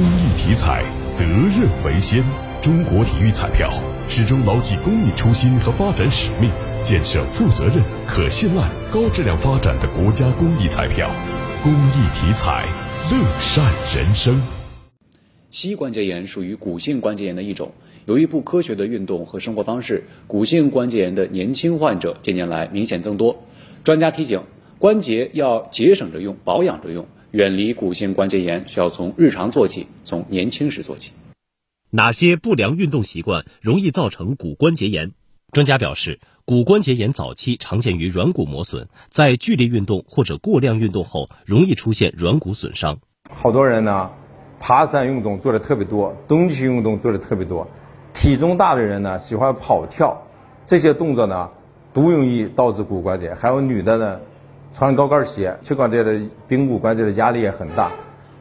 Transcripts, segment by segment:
公益体彩，责任为先。中国体育彩票始终牢记公益初心和发展使命，建设负责任、可信赖、高质量发展的国家公益彩票。公益体彩，乐善人生。膝关节炎属于骨性关节炎的一种。由于不科学的运动和生活方式，骨性关节炎的年轻患者近年来明显增多。专家提醒，关节要节省着用，保养着用。远离骨性关节炎，需要从日常做起，从年轻时做起。哪些不良运动习惯容易造成骨关节炎？专家表示，骨关节炎早期常见于软骨磨损，在剧烈运动或者过量运动后，容易出现软骨损伤。好多人呢，爬山运动做的特别多，冬季运动做的特别多，体重大的人呢喜欢跑跳，这些动作呢都容易导致骨关节。还有女的呢。穿高跟鞋，膝关节的髌骨关节的压力也很大。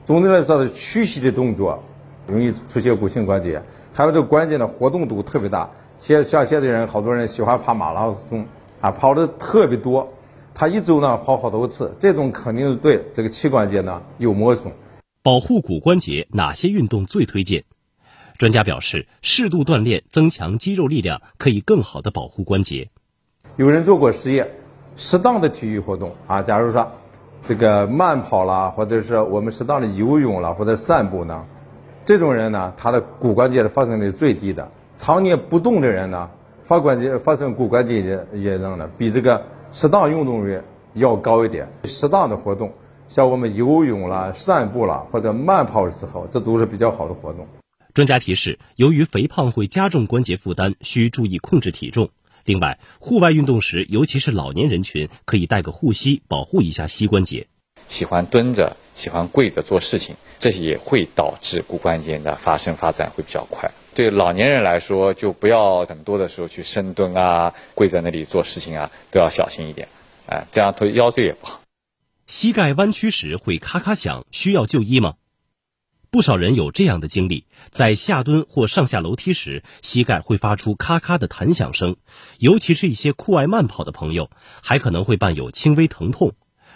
总的来说，是屈膝的动作容易出现骨性关节。还有这个关节的活动度特别大，现像现在人，好多人喜欢跑马拉松啊，跑的特别多。他一周呢跑好多次，这种肯定是对这个膝关节呢有磨损。保护骨关节哪些运动最推荐？专家表示，适度锻炼，增强肌肉力量，可以更好的保护关节。有人做过实验。适当的体育活动啊，假如说这个慢跑啦，或者是我们适当的游泳啦，或者散步呢，这种人呢，他的骨关节的发生率最低的。常年不动的人呢，发关节发生骨关节炎炎症呢，比这个适当运动率要高一点。适当的活动，像我们游泳啦、散步啦，或者慢跑的时候，这都是比较好的活动。专家提示：由于肥胖会加重关节负担，需注意控制体重。另外，户外运动时，尤其是老年人群，可以带个护膝，保护一下膝关节。喜欢蹲着、喜欢跪着做事情，这些也会导致骨关节的发生发展会比较快。对老年人来说，就不要很多的时候去深蹲啊、跪在那里做事情啊，都要小心一点。哎，这样对腰椎也不好。膝盖弯曲时会咔咔响，需要就医吗？不少人有这样的经历，在下蹲或上下楼梯时，膝盖会发出咔咔的弹响声，尤其是一些酷爱慢跑的朋友，还可能会伴有轻微疼痛。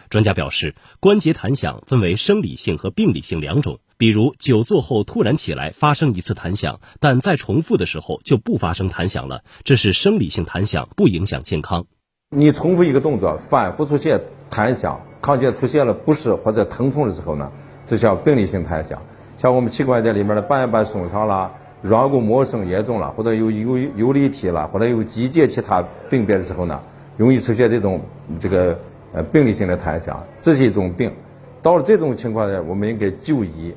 专家表示，关节弹响分为生理性和病理性两种，比如久坐后突然起来发生一次弹响，但再重复的时候就不发生弹响了，这是生理性弹响，不影响健康。你重复一个动作，反复出现弹响，康健出现了不适或者疼痛的时候呢，这叫病理性弹响。像我们膝关节里面的半月板损伤了、软骨磨损严重了，或者有有游离体了，或者有机械其他病变的时候呢，容易出现这种这个呃病理性的弹响，这是一种病。到了这种情况呢，我们应该就医。